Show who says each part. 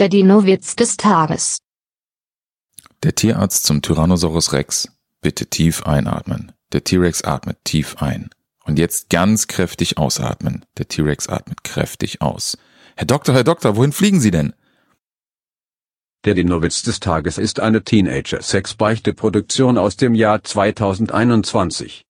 Speaker 1: Der Dino-Witz des Tages.
Speaker 2: Der Tierarzt zum Tyrannosaurus Rex. Bitte tief einatmen. Der T-Rex atmet tief ein. Und jetzt ganz kräftig ausatmen. Der T-Rex atmet kräftig aus. Herr Doktor, Herr Doktor, wohin fliegen Sie denn?
Speaker 3: Der Dinowitz des Tages ist eine Teenager-Sex-Beichte-Produktion aus dem Jahr 2021.